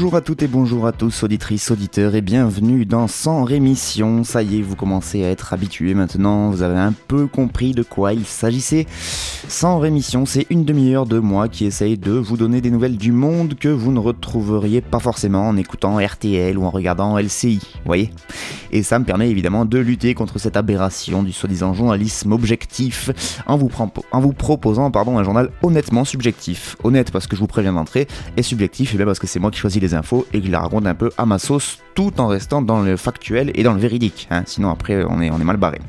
Bonjour à toutes et bonjour à tous, auditrices, auditeurs, et bienvenue dans Sans Rémission. Ça y est, vous commencez à être habitués maintenant, vous avez un peu compris de quoi il s'agissait. Sans Rémission, c'est une demi-heure de moi qui essaye de vous donner des nouvelles du monde que vous ne retrouveriez pas forcément en écoutant RTL ou en regardant LCI, voyez? Et ça me permet évidemment de lutter contre cette aberration du soi-disant journalisme objectif en vous, proposant pardon, un journal honnêtement subjectif. Honnête parce que je vous préviens d'entrée, et subjectif, et bien parce que c'est moi qui choisis les infos et que je la raconte un peu à ma sauce tout en restant dans le factuel et dans le véridique. hein. Sinon après on est, mal barré.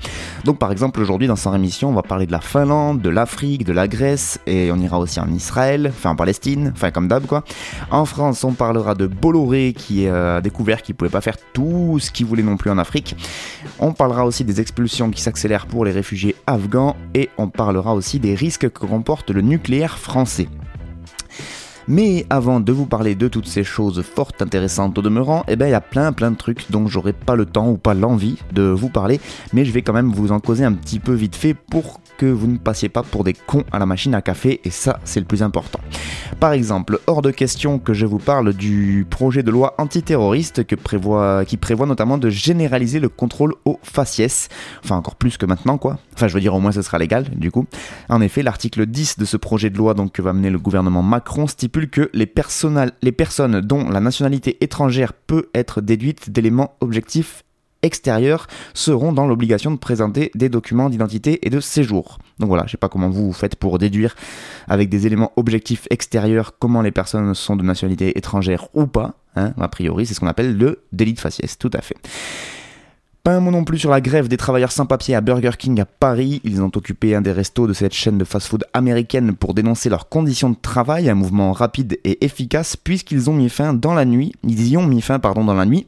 Donc par exemple aujourd'hui dans Sans Rémission on va parler de la Finlande, de l'Afrique, de la Grèce et on ira aussi en Israël, enfin en Palestine, enfin comme d'hab quoi. En France on parlera de Bolloré qui euh, a découvert qu'il pouvait pas faire tout ce qu'il voulait non plus en Afrique. On parlera aussi des expulsions qui s'accélèrent pour les réfugiés afghans et on parlera aussi des risques que comporte le nucléaire français. Mais avant de vous parler de toutes ces choses fort intéressantes au demeurant, eh ben il y a plein plein de trucs dont j'aurai pas le temps ou pas l'envie de vous parler, mais je vais quand même vous en causer un petit peu vite fait pour que vous ne passiez pas pour des cons à la machine à café, et ça c'est le plus important. Par exemple, hors de question que je vous parle du projet de loi antiterroriste prévoit, qui prévoit notamment de généraliser le contrôle au faciès, enfin encore plus que maintenant quoi, enfin je veux dire au moins ce sera légal du coup. En effet, l'article 10 de ce projet de loi donc, que va mener le gouvernement Macron stipule que les, les personnes dont la nationalité étrangère peut être déduite d'éléments objectifs extérieurs seront dans l'obligation de présenter des documents d'identité et de séjour. Donc voilà, je sais pas comment vous, vous faites pour déduire avec des éléments objectifs extérieurs comment les personnes sont de nationalité étrangère ou pas. Hein, a priori, c'est ce qu'on appelle le délit de faciès, tout à fait. Pas un mot non plus sur la grève des travailleurs sans papier à Burger King à Paris. Ils ont occupé un des restos de cette chaîne de fast-food américaine pour dénoncer leurs conditions de travail, un mouvement rapide et efficace puisqu'ils ont mis fin dans la nuit. Ils y ont mis fin pardon dans la nuit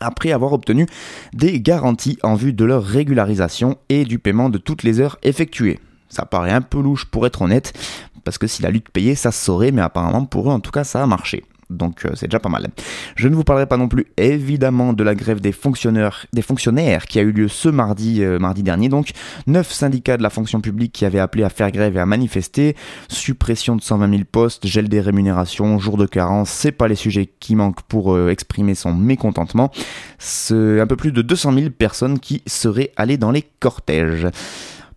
après avoir obtenu des garanties en vue de leur régularisation et du paiement de toutes les heures effectuées. Ça paraît un peu louche pour être honnête, parce que si la lutte payait, ça se saurait, mais apparemment pour eux en tout cas ça a marché. Donc euh, c'est déjà pas mal. Je ne vous parlerai pas non plus évidemment de la grève des fonctionnaires, qui a eu lieu ce mardi, euh, mardi dernier. Donc neuf syndicats de la fonction publique qui avaient appelé à faire grève et à manifester. Suppression de 120 000 postes, gel des rémunérations, jour de carence, c'est pas les sujets qui manquent pour euh, exprimer son mécontentement. C'est un peu plus de 200 000 personnes qui seraient allées dans les cortèges.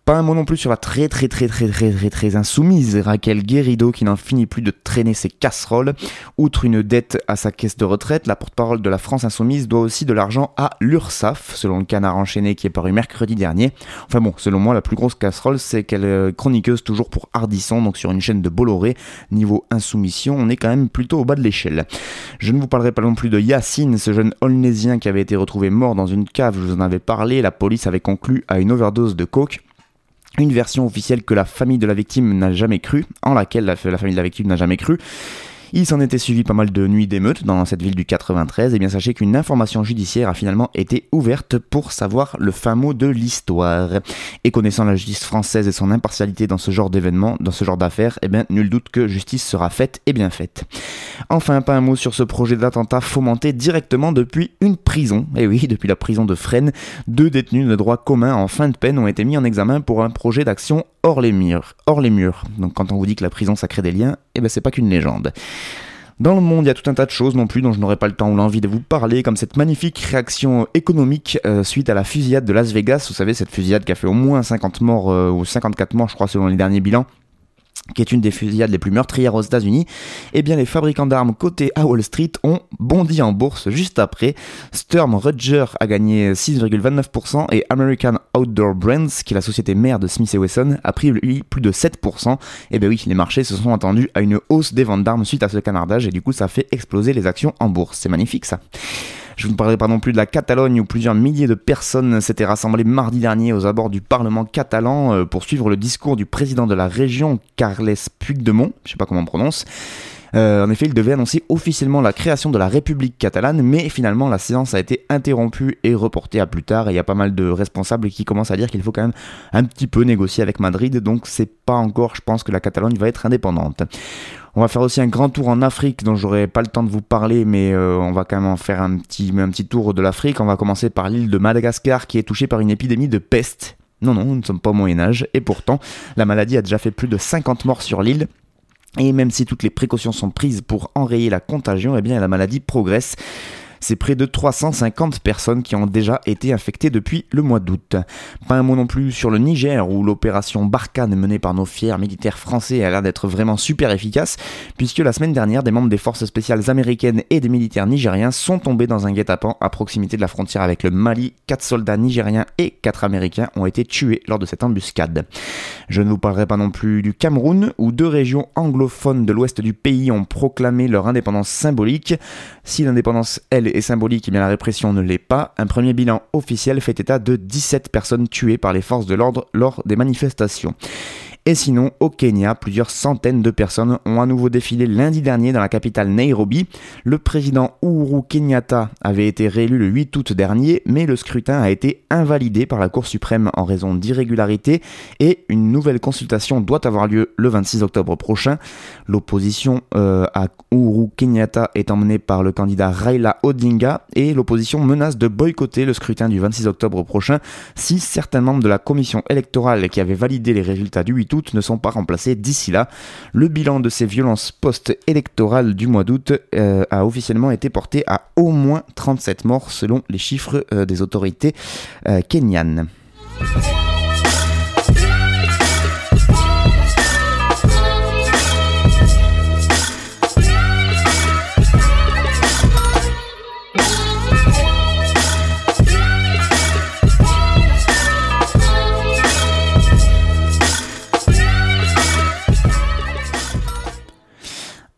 Pas un mot non plus sur la très très très très très très très insoumise Raquel Guérido qui n'en finit plus de traîner ses casseroles. Outre une dette à sa caisse de retraite, la porte-parole de la France insoumise doit aussi de l'argent à l'URSSAF, selon le canard enchaîné qui est paru mercredi dernier. Enfin bon, selon moi, la plus grosse casserole, c'est qu'elle est chroniqueuse toujours pour Ardisson, donc sur une chaîne de Bolloré. Niveau insoumission, on est quand même plutôt au bas de l'échelle. Je ne vous parlerai pas non plus de Yacine, ce jeune Holnésien qui avait été retrouvé mort dans une cave, je vous en avais parlé, la police avait conclu à une overdose de coke. Une version officielle que la famille de la victime n'a jamais cru, en laquelle la, la famille de la victime n'a jamais cru. Il s'en était suivi pas mal de nuits d'émeutes dans cette ville du 93, et bien sachez qu'une information judiciaire a finalement été ouverte pour savoir le fin mot de l'histoire. Et connaissant la justice française et son impartialité dans ce genre d'événements, dans ce genre d'affaires, eh bien nul doute que justice sera faite et bien faite. Enfin, pas un mot sur ce projet d'attentat fomenté directement depuis une prison. Et oui, depuis la prison de Fresnes, deux détenus de droit commun en fin de peine ont été mis en examen pour un projet d'action hors les murs. Hors les murs. Donc quand on vous dit que la prison ça crée des liens, eh ben c'est pas qu'une légende. Dans le monde, il y a tout un tas de choses non plus dont je n'aurai pas le temps ou l'envie de vous parler, comme cette magnifique réaction économique euh, suite à la fusillade de Las Vegas. Vous savez, cette fusillade qui a fait au moins 50 morts, euh, ou 54 morts, je crois, selon les derniers bilans qui est une des fusillades les plus meurtrières aux États-Unis, eh bien les fabricants d'armes cotés à Wall Street ont bondi en bourse juste après. Sturm Rudger a gagné 6,29% et American Outdoor Brands, qui est la société mère de Smith Wesson, a pris lui plus de 7%. Et bien oui, les marchés se sont attendus à une hausse des ventes d'armes suite à ce canardage et du coup ça fait exploser les actions en bourse. C'est magnifique ça. Je ne parlerai pas non plus de la Catalogne où plusieurs milliers de personnes s'étaient rassemblées mardi dernier aux abords du Parlement catalan euh, pour suivre le discours du président de la région, Carles Puigdemont, je sais pas comment on prononce. Euh, en effet, il devait annoncer officiellement la création de la République catalane, mais finalement la séance a été interrompue et reportée à plus tard. Et il y a pas mal de responsables qui commencent à dire qu'il faut quand même un petit peu négocier avec Madrid, donc c'est pas encore, je pense, que la Catalogne va être indépendante. On va faire aussi un grand tour en Afrique dont j'aurai pas le temps de vous parler, mais euh, on va quand même faire un petit, un petit tour de l'Afrique. On va commencer par l'île de Madagascar qui est touchée par une épidémie de peste. Non, non, nous ne sommes pas au Moyen Âge, et pourtant, la maladie a déjà fait plus de 50 morts sur l'île, et même si toutes les précautions sont prises pour enrayer la contagion, eh bien la maladie progresse c'est près de 350 personnes qui ont déjà été infectées depuis le mois d'août. Pas un mot non plus sur le Niger où l'opération Barkhane menée par nos fiers militaires français a l'air d'être vraiment super efficace puisque la semaine dernière des membres des forces spéciales américaines et des militaires nigériens sont tombés dans un guet-apens à proximité de la frontière avec le Mali. Quatre soldats nigériens et quatre américains ont été tués lors de cette embuscade. Je ne vous parlerai pas non plus du Cameroun où deux régions anglophones de l'ouest du pays ont proclamé leur indépendance symbolique. Si l'indépendance, elle, est symbolique, et bien la répression ne l'est pas. Un premier bilan officiel fait état de 17 personnes tuées par les forces de l'ordre lors des manifestations. Et sinon, au Kenya, plusieurs centaines de personnes ont à nouveau défilé lundi dernier dans la capitale Nairobi. Le président Uhuru Kenyatta avait été réélu le 8 août dernier, mais le scrutin a été invalidé par la Cour suprême en raison d'irrégularités et une nouvelle consultation doit avoir lieu le 26 octobre prochain. L'opposition euh, à Uhuru Kenyatta est emmenée par le candidat Raila Odinga et l'opposition menace de boycotter le scrutin du 26 octobre prochain si certains membres de la commission électorale qui avait validé les résultats du 8 ne sont pas remplacés d'ici là. Le bilan de ces violences post-électorales du mois d'août euh, a officiellement été porté à au moins 37 morts selon les chiffres euh, des autorités euh, kenyanes.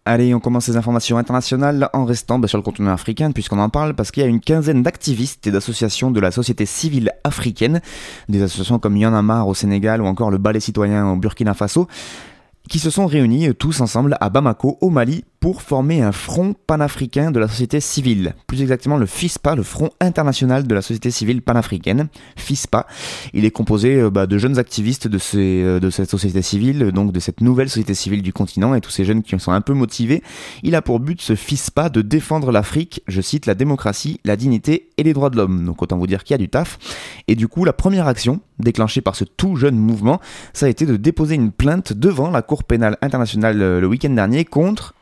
Allez, on commence les informations internationales en restant bah, sur le continent africain, puisqu'on en parle, parce qu'il y a une quinzaine d'activistes et d'associations de la société civile africaine, des associations comme Yanamar au Sénégal ou encore le Ballet citoyen au Burkina Faso, qui se sont réunis euh, tous ensemble à Bamako, au Mali, pour former un front panafricain de la société civile. Plus exactement le FISPA, le Front international de la société civile panafricaine. FISPA. Il est composé euh, bah, de jeunes activistes euh, de cette société civile, donc de cette nouvelle société civile du continent, et tous ces jeunes qui sont un peu motivés. Il a pour but, ce FISPA, de défendre l'Afrique, je cite, la démocratie, la dignité et les droits de l'homme. Donc autant vous dire qu'il y a du taf. Et du coup, la première action, déclenchée par ce tout jeune mouvement, ça a été de déposer une plainte devant la Cour pénale internationale euh, le week-end dernier contre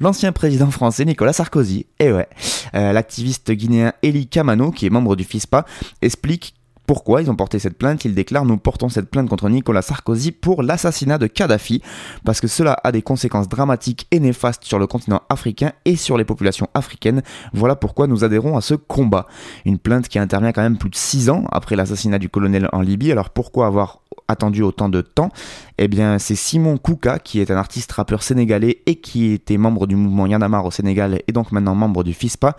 l'ancien président français Nicolas Sarkozy. Et ouais, euh, l'activiste guinéen Eli Kamano, qui est membre du FISPA, explique pourquoi ils ont porté cette plainte Il déclare Nous portons cette plainte contre Nicolas Sarkozy pour l'assassinat de Kadhafi, parce que cela a des conséquences dramatiques et néfastes sur le continent africain et sur les populations africaines. Voilà pourquoi nous adhérons à ce combat. Une plainte qui intervient quand même plus de 6 ans après l'assassinat du colonel en Libye. Alors pourquoi avoir attendu autant de temps? Eh bien, c'est Simon Kouka, qui est un artiste rappeur sénégalais et qui était membre du mouvement Yanamar au Sénégal et donc maintenant membre du FISPA.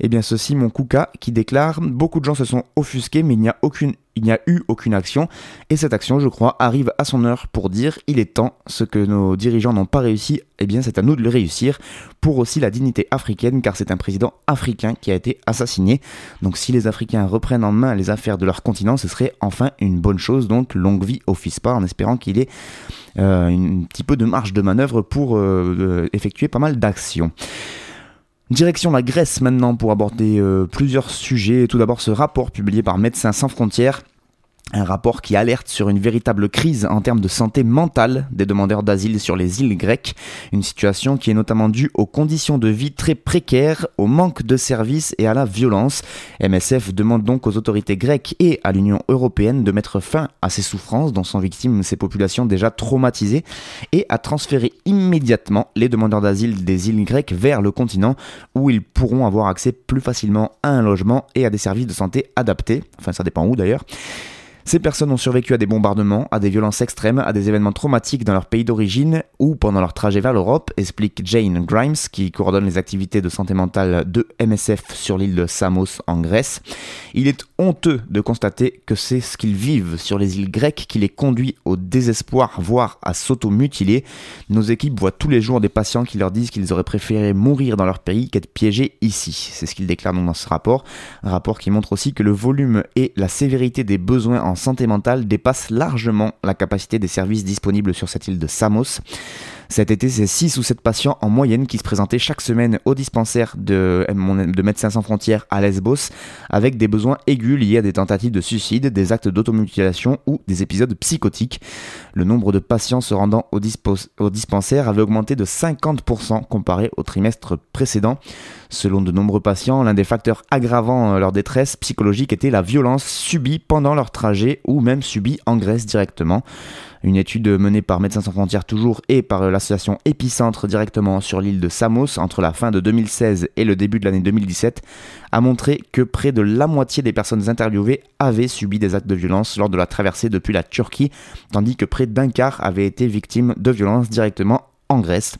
Eh bien, ce Simon Kouka qui déclare Beaucoup de gens se sont offusqués, mais il n'y a aucune il n'y a eu aucune action, et cette action, je crois, arrive à son heure pour dire il est temps, ce que nos dirigeants n'ont pas réussi, eh bien c'est à nous de le réussir, pour aussi la dignité africaine, car c'est un président africain qui a été assassiné. Donc si les Africains reprennent en main les affaires de leur continent, ce serait enfin une bonne chose, donc longue vie au FISPA, en espérant qu'il ait euh, un petit peu de marge de manœuvre pour euh, euh, effectuer pas mal d'actions. Direction la Grèce maintenant pour aborder euh, plusieurs sujets. Tout d'abord ce rapport publié par Médecins sans frontières un rapport qui alerte sur une véritable crise en termes de santé mentale des demandeurs d'asile sur les îles grecques, une situation qui est notamment due aux conditions de vie très précaires, au manque de services et à la violence. MSF demande donc aux autorités grecques et à l'Union européenne de mettre fin à ces souffrances dont sont victimes ces populations déjà traumatisées et à transférer immédiatement les demandeurs d'asile des îles grecques vers le continent où ils pourront avoir accès plus facilement à un logement et à des services de santé adaptés, enfin ça dépend où d'ailleurs. Ces personnes ont survécu à des bombardements, à des violences extrêmes, à des événements traumatiques dans leur pays d'origine ou pendant leur trajet vers l'Europe, explique Jane Grimes, qui coordonne les activités de santé mentale de MSF sur l'île de Samos en Grèce. Il est honteux de constater que c'est ce qu'ils vivent sur les îles grecques qui les conduit au désespoir, voire à s'auto-mutiler. Nos équipes voient tous les jours des patients qui leur disent qu'ils auraient préféré mourir dans leur pays qu'être piégés ici. C'est ce qu'il déclare donc dans ce rapport. Rapport qui montre aussi que le volume et la sévérité des besoins en santé mentale dépasse largement la capacité des services disponibles sur cette île de Samos. Cet été, c'est 6 ou 7 patients en moyenne qui se présentaient chaque semaine au dispensaire de, de Médecins sans frontières à Lesbos avec des besoins aigus liés à des tentatives de suicide, des actes d'automutilation ou des épisodes psychotiques. Le nombre de patients se rendant au, au dispensaire avait augmenté de 50% comparé au trimestre précédent. Selon de nombreux patients, l'un des facteurs aggravant leur détresse psychologique était la violence subie pendant leur trajet ou même subie en Grèce directement. Une étude menée par Médecins sans frontières toujours et par l'association Épicentre directement sur l'île de Samos entre la fin de 2016 et le début de l'année 2017 a montré que près de la moitié des personnes interviewées avaient subi des actes de violence lors de la traversée depuis la Turquie, tandis que près d'un quart avaient été victimes de violences directement en Grèce.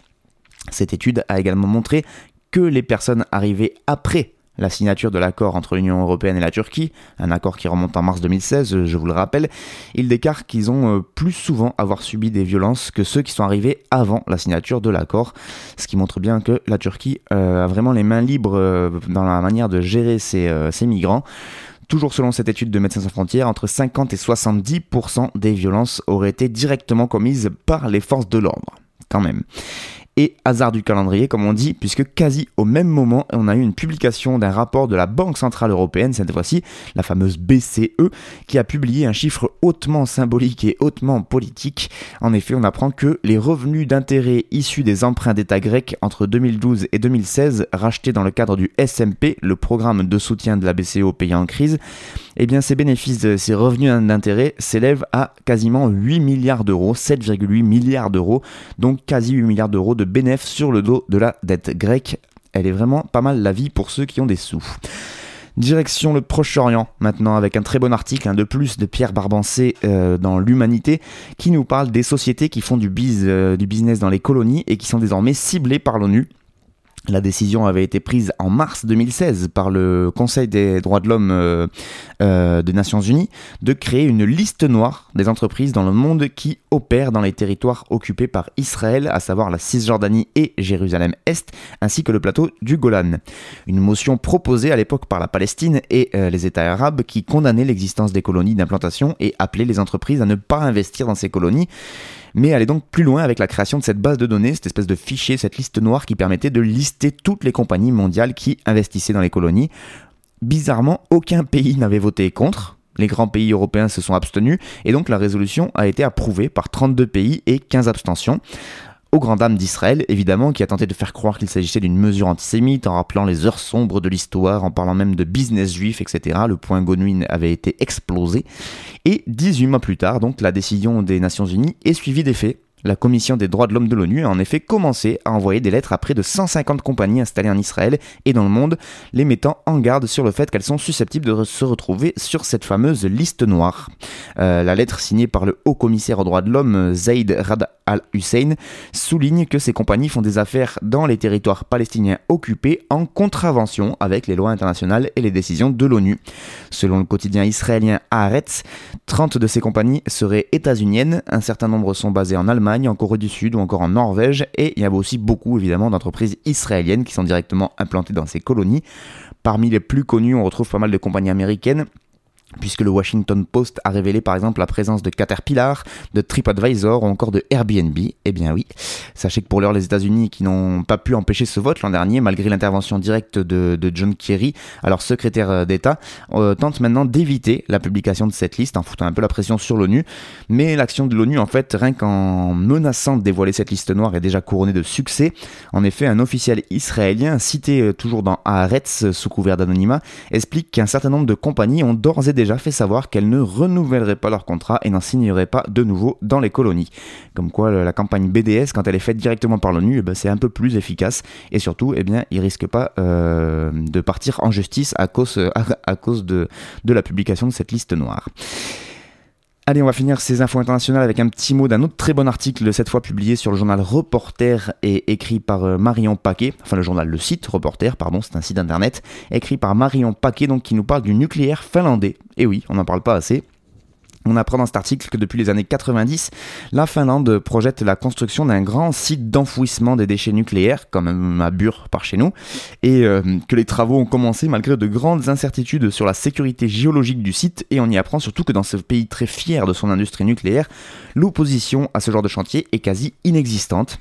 Cette étude a également montré que les personnes arrivées après la signature de l'accord entre l'Union européenne et la Turquie, un accord qui remonte en mars 2016, je vous le rappelle, il déclare qu'ils ont euh, plus souvent avoir subi des violences que ceux qui sont arrivés avant la signature de l'accord, ce qui montre bien que la Turquie euh, a vraiment les mains libres euh, dans la manière de gérer ses, migrants. Toujours selon cette étude de Médecins sans frontières, entre 50 et 70% des violences auraient été directement commises par les forces de l'ordre. Quand même et hasard du calendrier, comme on dit, puisque quasi au même moment, on a eu une publication d'un rapport de la Banque Centrale Européenne, cette fois-ci la fameuse BCE, qui a publié un chiffre hautement symbolique et hautement politique. En effet, on apprend que les revenus d'intérêt issus des emprunts d'État grecs entre 2012 et 2016, rachetés dans le cadre du SMP, le programme de soutien de la BCE aux pays en crise, eh bien ces bénéfices, ces revenus d'intérêt s'élèvent à quasiment 8 milliards d'euros, 7,8 milliards d'euros, donc quasi 8 milliards d'euros de bénéfices sur le dos de la dette grecque. Elle est vraiment pas mal la vie pour ceux qui ont des sous. Direction le Proche-Orient maintenant avec un très bon article un de plus de Pierre Barbancé euh, dans l'Humanité qui nous parle des sociétés qui font du, euh, du business dans les colonies et qui sont désormais ciblées par l'ONU. La décision avait été prise en mars 2016 par le Conseil des droits de l'homme euh, euh, des Nations Unies de créer une liste noire des entreprises dans le monde qui opèrent dans les territoires occupés par Israël, à savoir la Cisjordanie et Jérusalem-Est, ainsi que le plateau du Golan. Une motion proposée à l'époque par la Palestine et euh, les États arabes qui condamnaient l'existence des colonies d'implantation et appelaient les entreprises à ne pas investir dans ces colonies mais est donc plus loin avec la création de cette base de données, cette espèce de fichier, cette liste noire qui permettait de lister toutes les compagnies mondiales qui investissaient dans les colonies. Bizarrement, aucun pays n'avait voté contre. Les grands pays européens se sont abstenus et donc la résolution a été approuvée par 32 pays et 15 abstentions aux grandes dames d'Israël, évidemment, qui a tenté de faire croire qu'il s'agissait d'une mesure antisémite en rappelant les heures sombres de l'histoire, en parlant même de business juif, etc. Le point Godwin avait été explosé. Et 18 mois plus tard, donc, la décision des Nations Unies est suivie des faits. La Commission des droits de l'homme de l'ONU a en effet commencé à envoyer des lettres à près de 150 compagnies installées en Israël et dans le monde, les mettant en garde sur le fait qu'elles sont susceptibles de se retrouver sur cette fameuse liste noire. Euh, la lettre signée par le haut commissaire aux droits de l'homme, Zaid Rad al-Hussein, souligne que ces compagnies font des affaires dans les territoires palestiniens occupés en contravention avec les lois internationales et les décisions de l'ONU. Selon le quotidien israélien Haaretz, 30 de ces compagnies seraient états-uniennes, un certain nombre sont basées en Allemagne, en Corée du Sud ou encore en Norvège, et il y a aussi beaucoup évidemment d'entreprises israéliennes qui sont directement implantées dans ces colonies. Parmi les plus connues, on retrouve pas mal de compagnies américaines, puisque le Washington Post a révélé par exemple la présence de Caterpillar, de TripAdvisor ou encore de Airbnb. Eh bien oui, sachez que pour l'heure les États-Unis qui n'ont pas pu empêcher ce vote l'an dernier malgré l'intervention directe de, John Kerry, alors secrétaire euh, d'État, euh, tentent maintenant d'éviter la publication de cette liste en foutant un peu la pression sur l'ONU. Mais l'action de l'ONU en fait, rien qu'en menaçant de dévoiler cette liste noire est déjà couronnée de succès. En effet, un officiel israélien cité euh, toujours dans Haaretz sous couvert d'anonymat explique qu'un certain nombre de compagnies ont d'ores et déjà fait savoir qu'elles ne renouvelleraient pas leur contrat et n'en signeraient pas de nouveau dans les colonies. Comme quoi la campagne BDS, quand elle est faite directement par l'ONU, eh ben, c'est un peu plus efficace et surtout, eh bien, ils risquent pas euh, de partir en justice à cause, de, de la publication de cette liste noire. Allez, on va finir ces infos internationales avec un petit mot d'un autre très bon article, cette fois publié sur le journal Reporter et écrit par euh, Marion Paquet, enfin le journal, le site Reporter, pardon, c'est un site internet, écrit par Marion Paquet, donc qui nous parle du nucléaire finlandais. Et oui, on n'en parle pas assez. On apprend dans cet article que depuis les années 90, la Finlande projette la construction d'un grand site d'enfouissement des déchets nucléaires, comme à Bure par chez nous, et euh, que les travaux ont commencé malgré de grandes incertitudes sur la sécurité géologique du site, et on y apprend surtout que dans ce pays très fier de son industrie nucléaire, l'opposition à ce genre de chantier est quasi inexistante.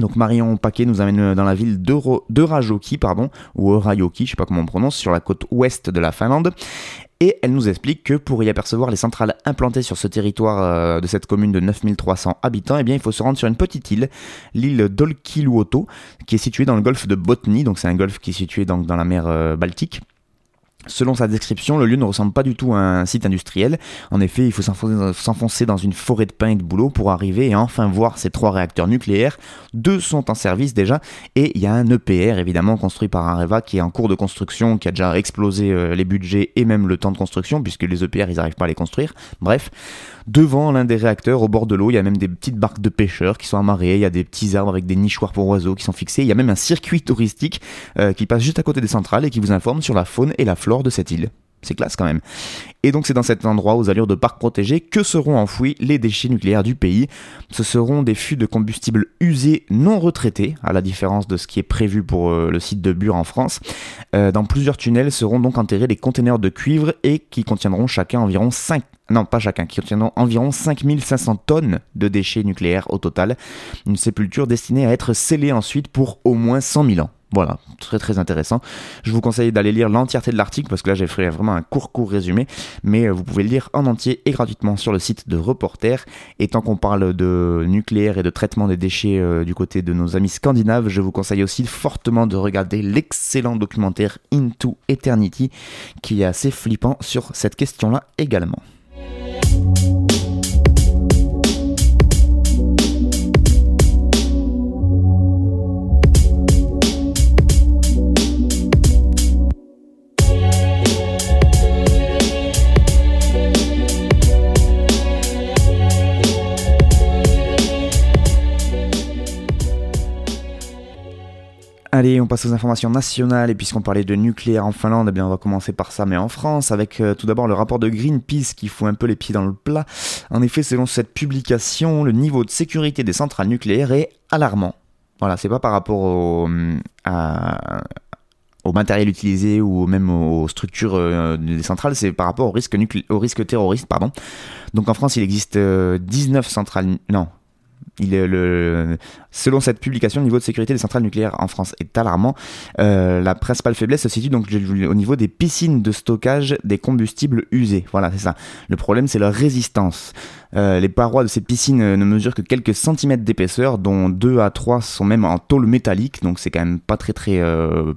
Donc Marion Paquet nous amène dans la ville de Rajoki, pardon, ou Rajoki, je sais pas comment on prononce, sur la côte ouest de la Finlande. Et elle nous explique que pour y apercevoir les centrales implantées sur ce territoire euh, de cette commune de 9300 habitants, eh bien, il faut se rendre sur une petite île, l'île d'Olkiluoto, qui est située dans le golfe de Botnie, donc c'est un golfe qui est situé dans, dans la mer euh, Baltique. Selon sa description, le lieu ne ressemble pas du tout à un site industriel. En effet, il faut s'enfoncer dans une forêt de pins et de boulot pour arriver et enfin voir ces trois réacteurs nucléaires. Deux sont en service déjà et il y a un EPR évidemment construit par Areva qui est en cours de construction, qui a déjà explosé euh, les budgets et même le temps de construction puisque les EPR ils n'arrivent pas à les construire. Bref, devant l'un des réacteurs au bord de l'eau, il y a même des petites barques de pêcheurs qui sont amarrées, il y a des petits arbres avec des nichoirs pour oiseaux qui sont fixés, il y a même un circuit touristique euh, qui passe juste à côté des centrales et qui vous informe sur la faune et la flore de cette île. C'est classe quand même. Et donc c'est dans cet endroit aux allures de parc protégé que seront enfouis les déchets nucléaires du pays. Ce seront des fûts de combustible usés non retraités, à la différence de ce qui est prévu pour euh, le site de Bure en France. Euh, dans plusieurs tunnels seront donc enterrés des conteneurs de cuivre et qui contiendront chacun environ 5 non pas chacun, qui contiendront environ 5500 tonnes de déchets nucléaires au total. Une sépulture destinée à être scellée ensuite pour au moins 100 000 ans. Voilà, très très intéressant. Je vous conseille d'aller lire l'entièreté de l'article parce que là j'ai fait vraiment un court court résumé, mais euh, vous pouvez le lire en entier et gratuitement sur le site de Reporter. Et tant qu'on parle de nucléaire et de traitement des déchets euh, du côté de nos amis scandinaves, je vous conseille aussi fortement de regarder l'excellent documentaire Into Eternity qui est assez flippant sur cette question-là également. Allez, on passe aux informations nationales et puisqu'on parlait de nucléaire en Finlande, eh bien on va commencer par ça, mais en France, avec euh, tout d'abord le rapport de Greenpeace qui fout un peu les pieds dans le plat. En effet, selon cette publication, le niveau de sécurité des centrales nucléaires est alarmant. Voilà, c'est pas par rapport au, au matériel utilisé ou même aux structures euh, des centrales, c'est par rapport au risque, au risque terroriste. Pardon. Donc en France, il existe 19 euh, centrales... Non, selon cette publication, le niveau de sécurité des centrales nucléaires en France est alarmant. Euh, la principale faiblesse se situe donc au niveau des piscines de stockage des combustibles usés. Voilà, c'est ça. Le problème, c'est leur résistance. Euh, les parois de ces piscines ne mesurent que quelques centimètres d'épaisseur, dont 2 à 3 sont même en tôle métallique, donc c'est quand même pas très très euh,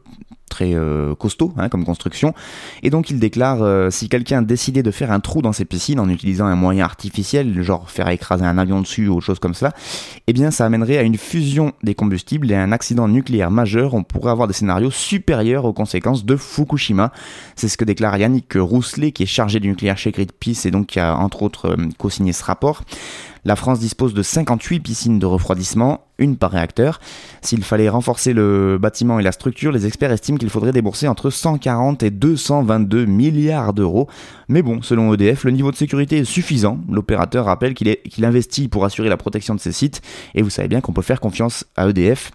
très euh, costaud hein, comme construction. Et donc il déclare euh, si quelqu'un décidait de faire un trou dans ses piscines en utilisant un moyen artificiel, genre faire écraser un avion dessus ou autre chose comme ça, eh bien ça amènerait à une fusion des combustibles et à un accident nucléaire majeur. On pourrait avoir des scénarios supérieurs aux conséquences de Fukushima. C'est ce que déclare Yannick Rousselet, qui est chargé du nucléaire chez Greenpeace et donc qui a entre autres euh, co-signé ce rapport. La France dispose de 58 piscines de refroidissement, une par réacteur. S'il fallait renforcer le bâtiment et la structure, les experts estiment qu'il faudrait débourser entre 140 et 222 milliards d'euros. Mais bon, selon EDF, le niveau de sécurité est suffisant. L'opérateur rappelle qu'il investit pour assurer la protection de ses sites. Et vous savez bien qu'on peut faire confiance à EDF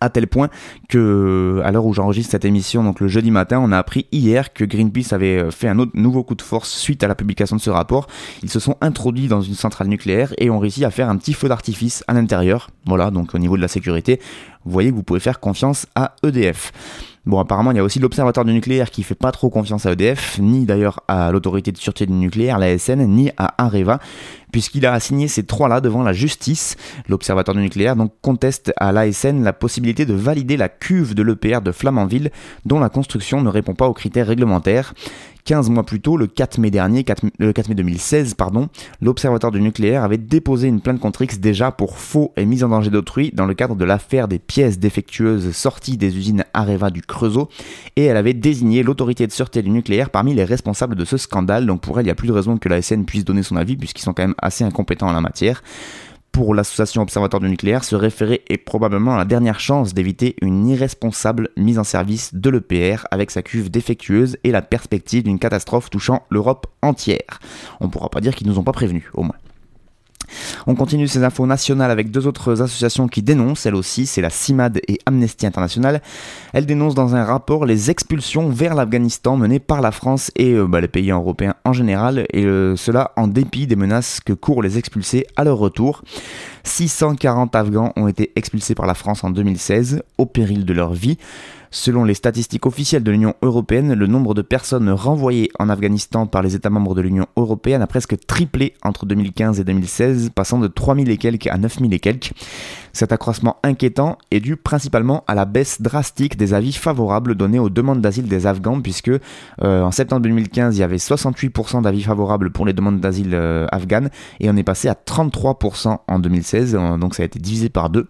à tel point que, à l'heure où j'enregistre cette émission, donc le jeudi matin, on a appris hier que Greenpeace avait euh, fait un autre nouveau coup de force suite à la publication de ce rapport. Ils se sont introduits dans une centrale nucléaire et ont réussi à faire un petit feu d'artifice à l'intérieur. Voilà, donc au niveau de la sécurité, vous voyez que vous pouvez faire confiance à EDF. Bon, apparemment, il y a aussi l'Observatoire du nucléaire qui fait pas trop confiance à EDF, ni d'ailleurs à l'autorité de sûreté du nucléaire, la SN, ni à Areva, puisqu'il a assigné ces trois-là devant la justice. L'Observatoire du nucléaire donc conteste à l'ASN la possibilité de valider la cuve de l'EPR de Flamanville, dont la construction ne répond pas aux critères réglementaires. 15 mois plus tôt, le 4 mai dernier, 4, le 4 mai 2016, pardon, l'Observatoire du nucléaire avait déposé une plainte contre X déjà pour faux et mise en danger d'autrui dans le cadre de l'affaire des pièces défectueuses sorties des usines Areva du Creusot et elle avait désigné l'autorité de sûreté du nucléaire parmi les responsables de ce scandale. Donc pour elle, il n'y a plus de raison que la SN puisse donner son avis puisqu'ils sont quand même assez incompétents en la matière pour l'association Observatoire du nucléaire, se référer est probablement la dernière chance d'éviter une irresponsable mise en service de l'EPR avec sa cuve défectueuse et la perspective d'une catastrophe touchant l'Europe entière. On ne pourra pas dire qu'ils nous ont pas prévenus, au moins. On continue ces infos nationales avec deux autres associations qui dénoncent, elles aussi, c'est la CIMAD et Amnesty International. Elles dénoncent dans un rapport les expulsions vers l'Afghanistan menées par la France et euh, bah, les pays européens en général, et euh, cela en dépit des menaces que courent les expulsés à leur retour. 640 Afghans ont été expulsés par la France en 2016 au péril de leur vie. Selon les statistiques officielles de l'Union européenne, le nombre de personnes renvoyées en Afghanistan par les États membres de l'Union européenne a presque triplé entre 2015 et 2016, passant de 3000 et quelques à 9000 et quelques. Cet accroissement inquiétant est dû principalement à la baisse drastique des avis favorables donnés aux demandes d'asile des Afghans, puisque euh, en septembre 2015, il y avait 68% d'avis favorables pour les demandes d'asile euh, afghanes, et on est passé à 33% en 2016, euh, donc ça a été divisé par deux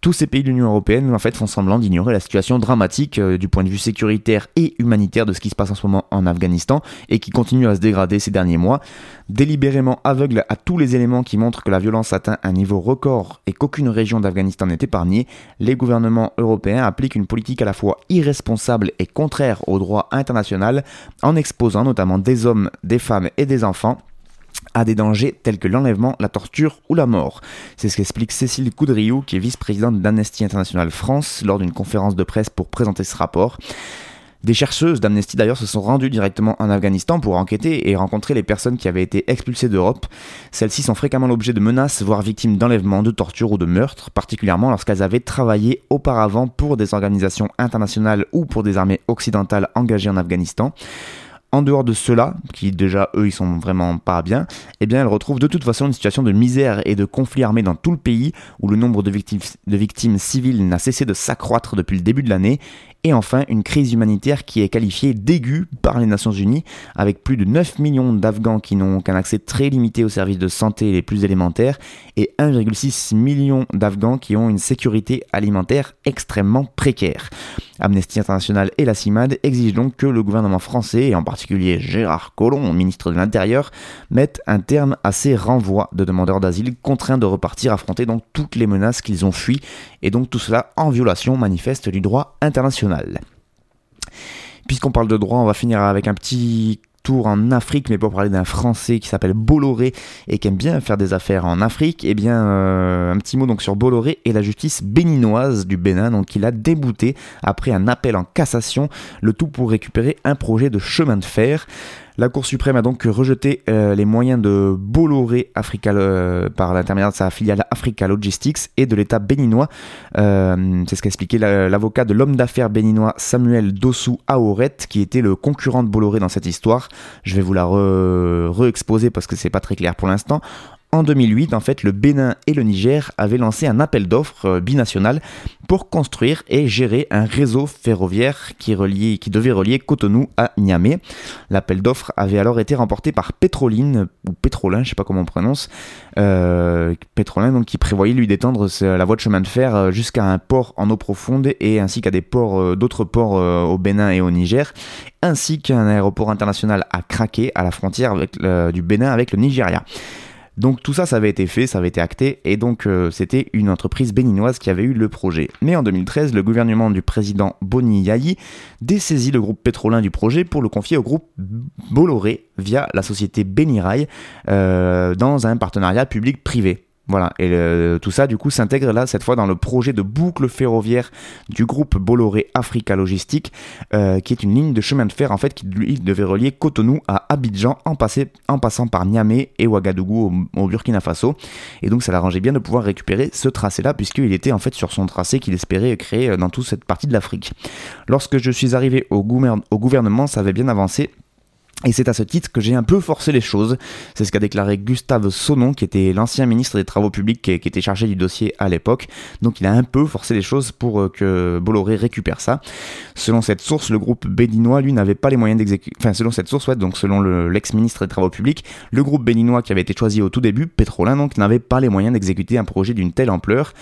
tous ces pays de l'Union européenne font semblant d'ignorer la situation dramatique euh, du point de vue sécuritaire et humanitaire de ce qui se passe en ce moment en Afghanistan et qui continue à se dégrader ces derniers mois. Délibérément aveugle à tous les éléments qui montrent que la violence atteint un niveau record et qu'aucune région d'Afghanistan n'est épargnée, les gouvernements européens appliquent une politique à la fois irresponsable et contraire au droit international en exposant notamment des hommes, des femmes et des enfants à des dangers tels que l'enlèvement, la torture ou la mort. C'est ce qu'explique Cécile Coudriou, qui est vice-présidente d'Amnesty International France, lors d'une conférence de presse pour présenter ce rapport. Des chercheuses d'Amnesty d'ailleurs se sont rendues directement en Afghanistan pour enquêter et rencontrer les personnes qui avaient été expulsées d'Europe. Celles-ci sont fréquemment l'objet de menaces, voire victimes d'enlèvements, de tortures ou de meurtres, particulièrement lorsqu'elles avaient travaillé auparavant pour des organisations internationales ou pour des armées occidentales engagées en Afghanistan. En dehors de cela, qui déjà eux ils sont vraiment pas bien, eh bien elle retrouve de toute façon une situation de misère et de conflit armé dans tout le pays où le nombre de victimes civiles n'a cessé de s'accroître depuis le début de l'année et enfin, une crise humanitaire qui est qualifiée d'aiguë par les Nations Unies, avec plus de 9 millions d'Afghans qui n'ont qu'un accès très limité aux services de santé les plus élémentaires, et 1,6 million d'Afghans qui ont une sécurité alimentaire extrêmement précaire. Amnesty International et la CIMAD exigent donc que le gouvernement français, et en particulier Gérard Collomb, ministre de l'Intérieur, mettent un terme à ces renvois de demandeurs d'asile contraints de repartir affronter donc toutes les menaces qu'ils ont fuies, et donc tout cela en violation manifeste du droit international. Puisqu'on parle de droit, on va finir avec un petit tour en Afrique, mais pour parler d'un Français qui s'appelle Bolloré et qui aime bien faire des affaires en Afrique, eh bien euh, un petit mot donc sur Bolloré et la justice béninoise du Bénin, donc il a débouté après un appel en cassation, le tout pour récupérer un projet de chemin de fer. La Cour suprême a donc rejeté euh, les moyens de Bolloré Africa, euh, par l'intermédiaire de sa filiale Africa Logistics et de l'État béninois. Euh, c'est ce qu'a expliqué l'avocat de l'homme d'affaires béninois Samuel Dossou Aoret, qui était le concurrent de Bolloré dans cette histoire. Je vais vous la re-exposer parce que c'est pas très clair pour l'instant. En 2008, en fait, le Bénin et le Niger avaient lancé un appel d'offres euh, binational pour construire et gérer un réseau ferroviaire qui, qui devait relier Cotonou à Niamey. L'appel d'offres avait alors été remporté par Pétroline, ou Pétrolin, je sais pas comment on prononce, euh, Pétrolin, donc qui prévoyait lui d'étendre la voie de chemin de fer euh, jusqu'à un port en eau profonde et ainsi qu'à ports, d'autres ports au Bénin et au Niger, ainsi qu'un aéroport international à Craqué, à la frontière du Bénin avec le Nigeria. Donc tout ça, ça avait été fait, ça avait été acté, et donc euh, c'était une entreprise béninoise qui avait eu le projet. Mais en 2013, le gouvernement du président Boni Yayi dessaisit le groupe pétrolin du projet pour le confier au groupe Bolloré via la société Benirail euh, dans un partenariat public-privé. Voilà, et tout ça du coup s'intègre là cette fois dans le projet de boucle ferroviaire du groupe Bolloré Africa Logistique, euh, qui est une ligne de chemin de fer en fait qui lui devait relier Cotonou à Abidjan en, passant par Niamey et Ouagadougou au, Burkina Faso. Et donc ça l'arrangeait bien de pouvoir récupérer ce tracé là puisqu'il était en fait sur son tracé qu'il espérait créer euh, dans toute cette partie de l'Afrique. Lorsque je suis arrivé au gouvernement, ça avait bien avancé Et c'est à ce titre que j'ai un peu forcé les choses. C'est ce qu'a déclaré Gustave Sonon, qui était l'ancien ministre des Travaux publics, qui, était chargé du dossier à l'époque. Donc il a un peu forcé les choses pour euh, que Bolloré récupère ça. Selon cette source, le groupe béninois, lui, n'avait pas les moyens d'exécuter. Enfin, selon cette source, ouais, donc selon l'ex-ministre des Travaux publics, le groupe béninois qui avait été choisi au tout début, Pétrolin, donc, n'avait pas les moyens d'exécuter un projet d'une telle ampleur.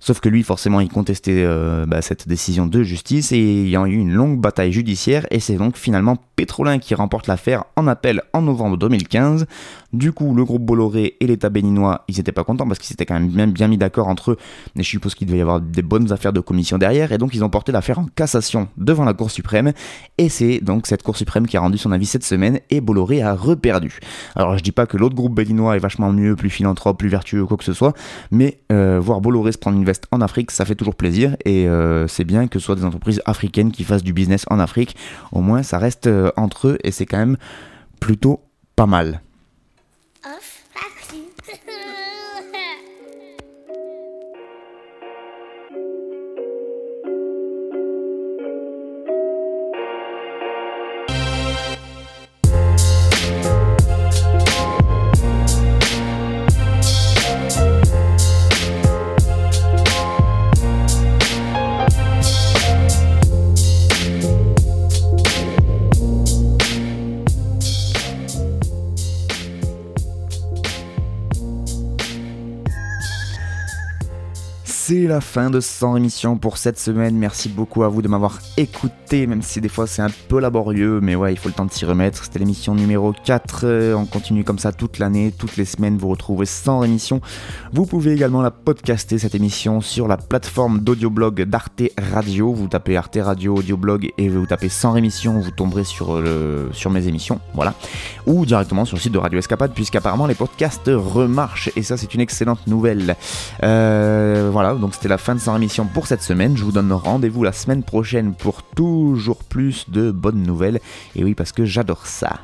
Sauf que lui, forcément, il contestait euh, bah, cette décision de justice et il y a eu une longue bataille judiciaire et c'est donc finalement Pétrolin qui remporte l'affaire en appel en novembre 2015. Du coup, le groupe Bolloré et l'État béninois, ils n'étaient pas contents parce qu'ils s'étaient quand même bien, mis d'accord entre eux. Mais je suppose qu'il devait y avoir des bonnes affaires de commission derrière et donc ils ont porté l'affaire en cassation devant la Cour suprême. Et c'est donc cette Cour suprême qui a rendu son avis cette semaine et Bolloré a reperdu. Alors je dis pas que l'autre groupe béninois est vachement mieux, plus philanthrope, plus vertueux, quoi que ce soit, mais euh, voir Bolloré se prendre une en Afrique, ça fait toujours plaisir et euh, c'est bien que ce soit des entreprises africaines qui fassent du business en Afrique. Au moins ça reste euh, entre eux et c'est quand même plutôt pas mal. Fin de 100 émissions pour cette semaine. Merci beaucoup à vous de m'avoir écouté, même si des fois c'est un peu laborieux, mais ouais, il faut le temps de s'y remettre. C'était l'émission numéro 4. On continue comme ça toute l'année, toutes les semaines. Vous retrouvez 100 émissions. Vous pouvez également la podcaster, cette émission, sur la plateforme d'audioblog d'Arte Radio. Vous tapez Arte Radio Audioblog et vous tapez 100 émissions, vous tomberez sur, le, sur mes émissions. Voilà. Ou directement sur le site de Radio Escapade, puisqu'apparemment les podcasts remarchent. Et ça, c'est une excellente nouvelle. Euh, voilà donc c'était la fin de sa émission pour cette semaine. Je vous donne rendez-vous la semaine prochaine pour toujours plus de bonnes nouvelles. Et oui, parce que j'adore ça.